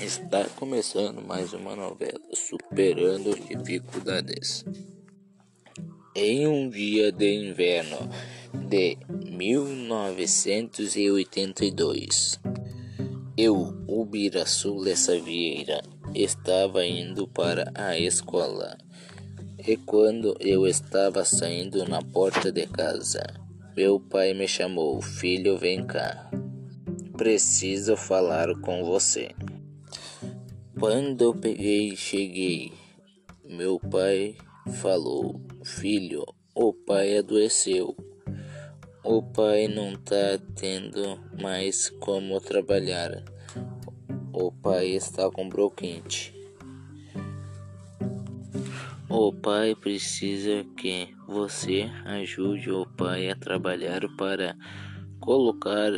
Está começando mais uma novela, Superando Dificuldades. Em um dia de inverno de 1982, eu, Ubiraçu Lessa Vieira, estava indo para a escola. E quando eu estava saindo na porta de casa, meu pai me chamou: Filho, vem cá. Preciso falar com você. Quando eu peguei e cheguei, meu pai falou: Filho, o pai adoeceu. O pai não tá tendo mais como trabalhar. O pai está com bronquite. O pai precisa que você ajude o pai a trabalhar para colocar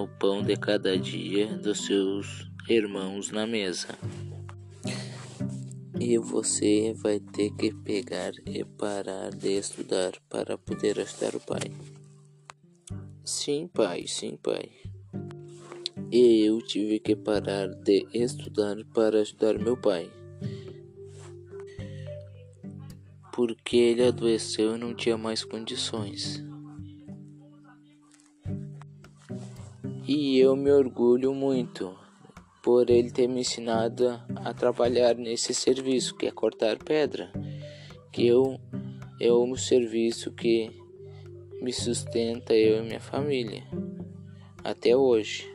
o pão de cada dia dos seus irmãos na mesa. E você vai ter que pegar e parar de estudar para poder ajudar o pai. Sim, pai, sim, pai. E eu tive que parar de estudar para ajudar meu pai. Porque ele adoeceu e não tinha mais condições. E eu me orgulho muito por ele ter me ensinado a trabalhar nesse serviço, que é cortar pedra, que eu é o serviço que me sustenta eu e minha família até hoje.